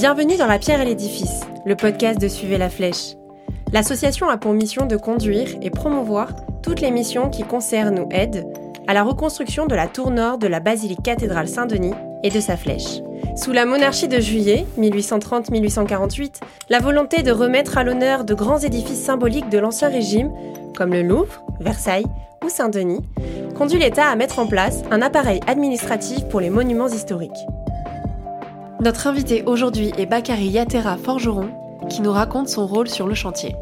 Bienvenue dans La Pierre et l'Édifice, le podcast de Suivez la Flèche. L'association a pour mission de conduire et promouvoir toutes les missions qui concernent ou aident à la reconstruction de la tour nord de la basilique cathédrale Saint-Denis et de sa flèche. Sous la monarchie de Juillet, 1830-1848, la volonté de remettre à l'honneur de grands édifices symboliques de l'Ancien Régime, comme le Louvre, Versailles ou Saint-Denis, conduit l'État à mettre en place un appareil administratif pour les monuments historiques. Notre invité aujourd'hui est Bakary Yatera Forgeron, qui nous raconte son rôle sur le chantier.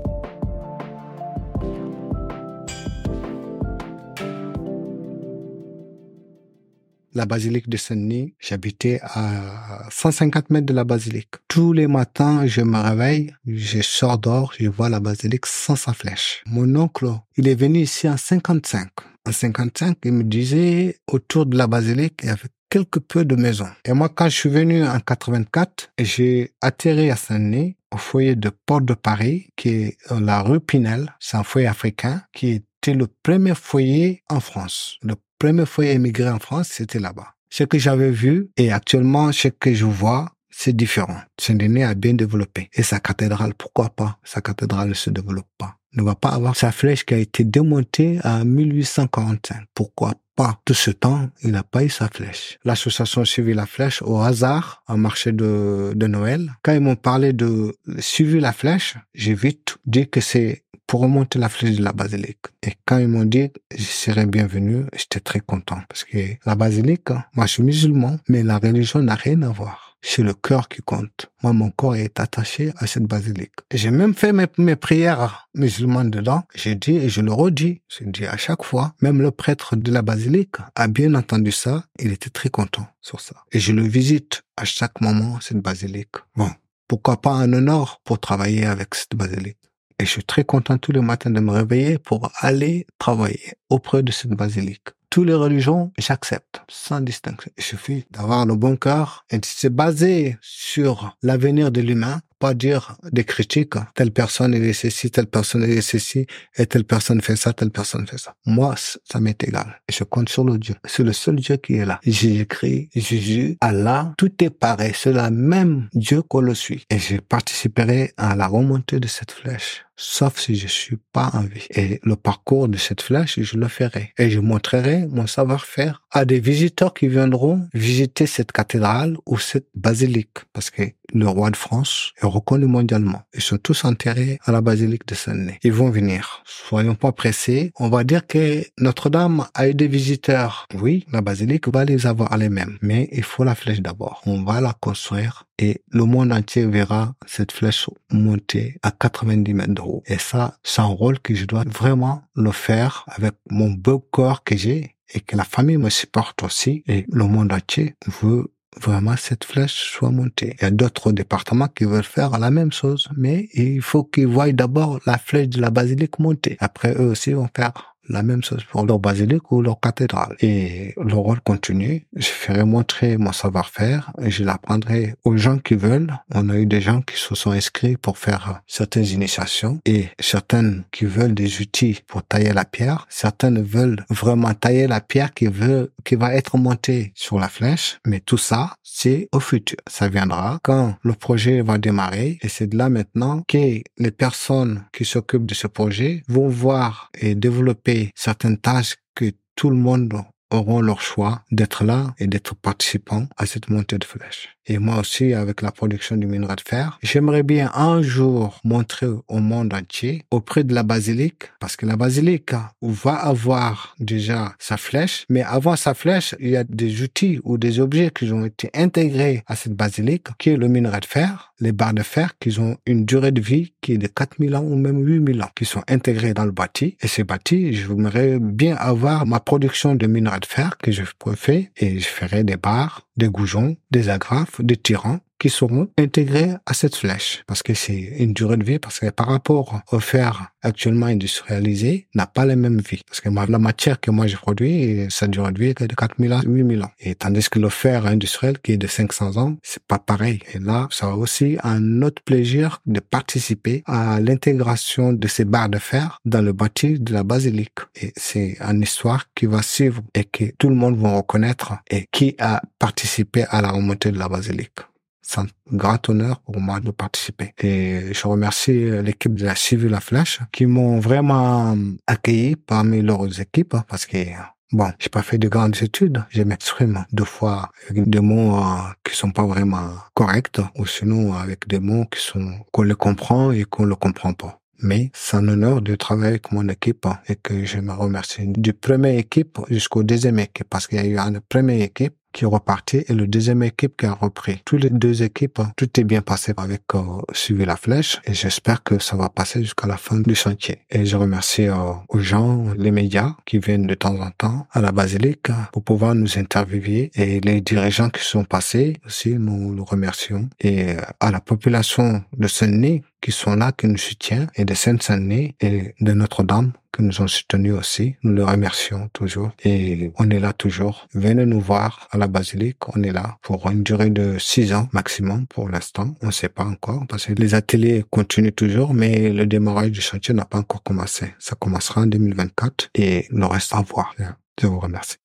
la basilique de Saint-Denis. J'habitais à 150 mètres de la basilique. Tous les matins, je me réveille, je sors dehors, je vois la basilique sans sa flèche. Mon oncle, il est venu ici en 55. En 55, il me disait, autour de la basilique, il y avait quelque peu de maisons. Et moi, quand je suis venu en 84, j'ai atterri à Saint-Denis, au foyer de Port de Paris, qui est la rue Pinel. C'est un foyer africain qui était le premier foyer en France. Le premier foyer émigré en France, c'était là-bas. Ce que j'avais vu et actuellement ce que je vois, c'est différent. Saint-Denis a bien développé. Et sa cathédrale, pourquoi pas? Sa cathédrale ne se développe pas. Ne va pas avoir sa flèche qui a été démontée en 1845. Pourquoi pas Tout ce temps, il n'a pas eu sa flèche. L'association suivi la flèche au hasard, un marché de, de Noël. Quand ils m'ont parlé de suivi la flèche, j'ai vite dit que c'est pour remonter la flèche de la basilique. Et quand ils m'ont dit je serais bienvenu, j'étais très content parce que la basilique, moi je suis musulman, mais la religion n'a rien à voir. C'est le cœur qui compte. Moi, mon corps est attaché à cette basilique. J'ai même fait mes, mes prières musulmanes dedans. J'ai dit et je le redis. Je dis à chaque fois. Même le prêtre de la basilique a bien entendu ça. Il était très content sur ça. Et je le visite à chaque moment, cette basilique. Bon. Pourquoi pas un honneur pour travailler avec cette basilique? Et je suis très content tous les matins de me réveiller pour aller travailler auprès de cette basilique. Toutes les religions, j'accepte, sans distinction. Il suffit d'avoir le bon cœur et de se baser sur l'avenir de l'humain pas dire des critiques. Telle personne est ceci, telle personne est ceci, et telle personne fait ça, telle personne fait ça. Moi, ça m'est égal. Je compte sur le Dieu. C'est le seul Dieu qui est là. Jésus-Christ, Jésus, Allah, tout est pareil. C'est le même Dieu qu'on le suit. Et je participerai à la remontée de cette flèche sauf si je suis pas en vie. Et le parcours de cette flèche, je le ferai. Et je montrerai mon savoir-faire à des visiteurs qui viendront visiter cette cathédrale ou cette basilique. Parce que le roi de France est reconnu mondialement. Ils sont tous enterrés à la basilique de Saint-Denis. Ils vont venir. Soyons pas pressés. On va dire que Notre-Dame a eu des visiteurs. Oui, la basilique va les avoir les-mêmes. Mais il faut la flèche d'abord. On va la construire et le monde entier verra cette flèche monter à 90 mètres de haut. Et ça, c'est un rôle que je dois vraiment le faire avec mon beau corps que j'ai et que la famille me supporte aussi et le monde entier veut vraiment cette flèche soit montée. Il y a d'autres départements qui veulent faire la même chose, mais il faut qu'ils voient d'abord la flèche de la basilique monter. Après, eux aussi vont faire la même chose pour leur basilique ou leur cathédrale. Et le rôle continue. Je ferai montrer mon savoir-faire et je l'apprendrai aux gens qui veulent. On a eu des gens qui se sont inscrits pour faire certaines initiations et certaines qui veulent des outils pour tailler la pierre. Certaines veulent vraiment tailler la pierre qui veut, qui va être montée sur la flèche. Mais tout ça, c'est au futur. Ça viendra quand le projet va démarrer et c'est de là maintenant que les personnes qui s'occupent de ce projet vont voir et développer certaines tâches que tout le monde auront leur choix d'être là et d'être participants à cette montée de flèche et moi aussi avec la production du minerai de fer. J'aimerais bien un jour montrer au monde entier auprès de la basilique, parce que la basilique va avoir déjà sa flèche, mais avant sa flèche, il y a des outils ou des objets qui ont été intégrés à cette basilique, qui est le minerai de fer, les barres de fer qui ont une durée de vie qui est de 4000 ans ou même 8000 ans, qui sont intégrés dans le bâti. Et ces bâtis, j'aimerais bien avoir ma production de minerai de fer que je faire et je ferai des barres, des goujons, des agrafes, des tyrans qui seront intégrés à cette flèche. Parce que c'est une durée de vie parce que par rapport au fer actuellement industrialisé n'a pas la même vie parce que la matière que moi j'ai produit sa durée de vie est de 4000 à 8000 ans. Et tandis que le fer industriel qui est de 500 ans c'est pas pareil. Et là ça va aussi un autre plaisir de participer à l'intégration de ces barres de fer dans le bâti de la basilique. Et c'est une histoire qui va suivre et que tout le monde va reconnaître et qui a participé à la remontée de la basilique c'est un grand honneur pour moi de participer. Et je remercie l'équipe de la Civil La Flèche qui m'ont vraiment accueilli parmi leurs équipes parce que Bon, j'ai pas fait de grandes études. Je m'exprime deux fois avec des mots euh, qui sont pas vraiment corrects ou sinon avec des mots qui sont qu'on les comprend et qu'on le comprend pas. Mais c'est un honneur de travailler avec mon équipe et que je me remercie du premier équipe jusqu'au deuxième équipe parce qu'il y a eu une première équipe qui est reparti et le deuxième équipe qui a repris. Toutes les deux équipes, tout est bien passé avec euh, Suivre la Flèche et j'espère que ça va passer jusqu'à la fin du chantier. Et je remercie euh, aux gens, les médias qui viennent de temps en temps à la basilique pour pouvoir nous interviewer et les dirigeants qui sont passés aussi, nous le remercions. Et euh, à la population de Saint-Denis qui sont là, qui nous soutiennent, et de Sainte-Saint-Denis et de Notre-Dame qui nous ont soutenus aussi. Nous le remercions toujours et on est là toujours. Venez nous voir à la basilique. On est là pour une durée de six ans maximum pour l'instant. On ne sait pas encore parce que les ateliers continuent toujours, mais le démarrage du chantier n'a pas encore commencé. Ça commencera en 2024 et il nous reste à voir. Je vous remercie.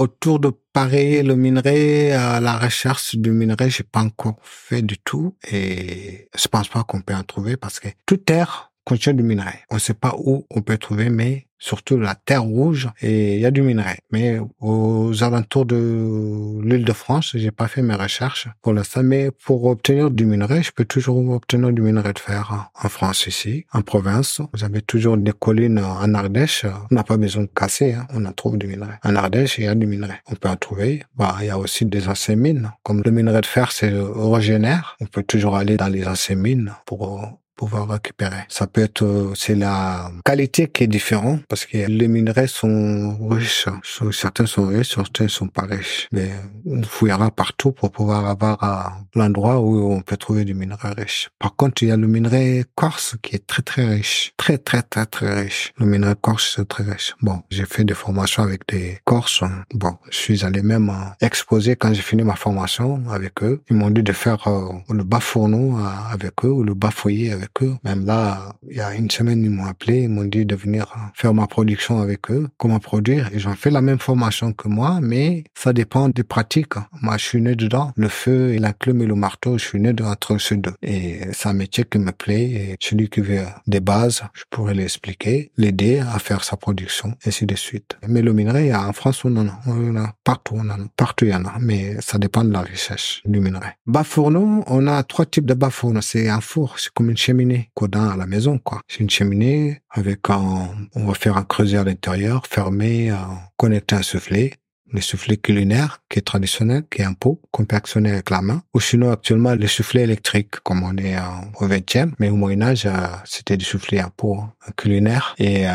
Autour de Paris, le minerai, à la recherche du minerai, j'ai pas encore fait du tout et je pense pas qu'on peut en trouver parce que toute terre contient du minerai. On sait pas où on peut trouver, mais surtout la terre rouge et il y a du minerai. Mais aux alentours de l'île de France, j'ai pas fait mes recherches pour l'instant, mais pour obtenir du minerai, je peux toujours obtenir du minerai de fer en France ici, en province. Vous avez toujours des collines en Ardèche. On n'a pas besoin de casser, hein. on en trouve du minerai. En Ardèche, il y a du minerai. On peut en trouver. Bah, il y a aussi des anciennes mines. Comme le minerai de fer, c'est régénère. On peut toujours aller dans les anciennes mines pour pouvoir récupérer. Ça peut être, euh, c'est la qualité qui est différente parce que les minerais sont riches. Certains sont riches, certains sont pas riches. Mais on fouillera partout pour pouvoir avoir euh, l'endroit où on peut trouver du minerai riche. Par contre, il y a le minerai corse qui est très très riche. Très très très très riche. Le minerai corse c'est très riche. Bon, j'ai fait des formations avec des corses. Bon, je suis allé même euh, exposer quand j'ai fini ma formation avec eux. Ils m'ont dit de faire le bas fourneau avec eux ou le bas foyer avec que Même là, il y a une semaine, ils m'ont appelé, ils m'ont dit de venir faire ma production avec eux, comment produire. Ils ont fait la même formation que moi, mais ça dépend des pratiques. Moi, je suis né dedans. Le feu et la plume et le marteau, je suis né entre ces deux. Et c'est un métier qui me plaît. Et celui qui veut des bases, je pourrais l'expliquer, l'aider à faire sa production, et ainsi de suite. Mais le minerai, en France, on en a. On en a partout, on en a. Partout, il y en a. Mais ça dépend de la recherche du minerai. Bas fourneau, on a trois types de bas fourneau. C'est un four, c'est comme une cheminée cheminée à la maison, quoi. C'est une cheminée avec un, on va faire un creuset à l'intérieur, fermé, connecté à un soufflet le soufflet culinaire qui est traditionnel, qui est un pot qu'on peut avec la main. Ou sinon, actuellement, le soufflet électrique, comme on est au 20e. Mais au Moyen-Âge, euh, c'était du soufflet à pot hein, culinaire. Et euh,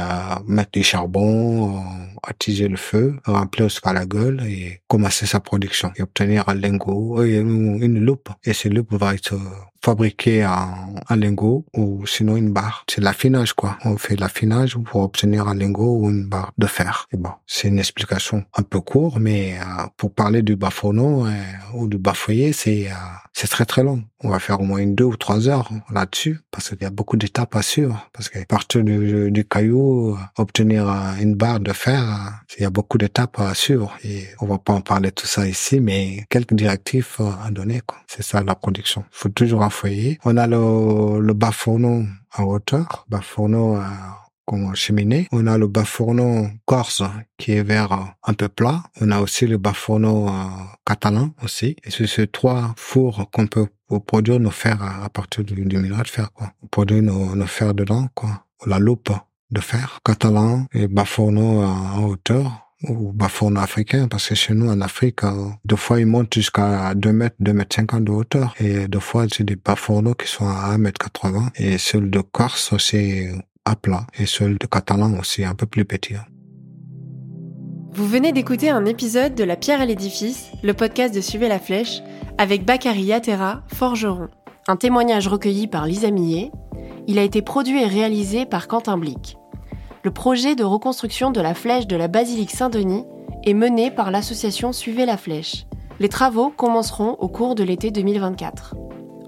mettre du charbon, euh, attiser le feu, remplir jusqu'à la gueule et commencer sa production. Et obtenir un lingot, une loupe. Et cette loupe va être fabriqué en, en lingot ou sinon une barre. C'est l'affinage, quoi. On fait l'affinage pour obtenir un lingot ou une barre de fer. Et bon, c'est une explication un peu courte, mais euh, pour parler du bafono euh, ou du bafoyer, c'est euh, c'est très très long. On va faire au moins une deux ou trois heures là-dessus parce qu'il y a beaucoup d'étapes à suivre. Parce que partir du, caillou, obtenir une barre de fer, il y a beaucoup d'étapes à suivre. Et on va pas en parler tout ça ici, mais quelques directives à donner. C'est ça la production. Faut toujours On a le, le bas fourneau en hauteur, bas fourneau comme cheminée. On a le bas fourneau corse qui est vers un peu plat. On a aussi le bas fourneau euh, catalan aussi. Et c'est ces trois fours qu'on peut produire nos fers à, partir du, du minerai de fer, quoi. Produire nos, nos fers dedans, quoi. La loupe de fer catalan et bas fourneau en hauteur ou bafourneau africain, parce que chez nous, en Afrique, euh, deux fois, ils montent jusqu'à 2 mètres, 2 mètres 50 de hauteur. Et deux fois, c'est des bafourneaux qui sont à 1 mètre 80. Et ceux de Corse, c'est à plat. Et ceux de Catalan aussi, un peu plus petit. Hein. Vous venez d'écouter un épisode de La Pierre et l'édifice, le podcast de Suivez la Flèche, avec Bakary Yatera, forgeron. Un témoignage recueilli par Lisa Millet. Il a été produit et réalisé par Quentin Blic le projet de reconstruction de la flèche de la basilique Saint-Denis est mené par l'association Suivez la flèche. Les travaux commenceront au cours de l'été 2024.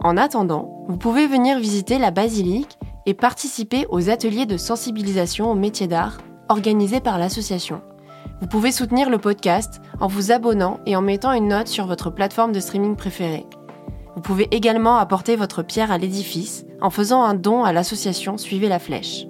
En attendant, vous pouvez venir visiter la basilique et participer aux ateliers de sensibilisation au métier d'art organisés par l'association. Vous pouvez soutenir le podcast en vous abonnant et en mettant une note sur votre plateforme de streaming préférée. Vous pouvez également apporter votre pierre à l'édifice en faisant un don à l'association Suivez la Flèche.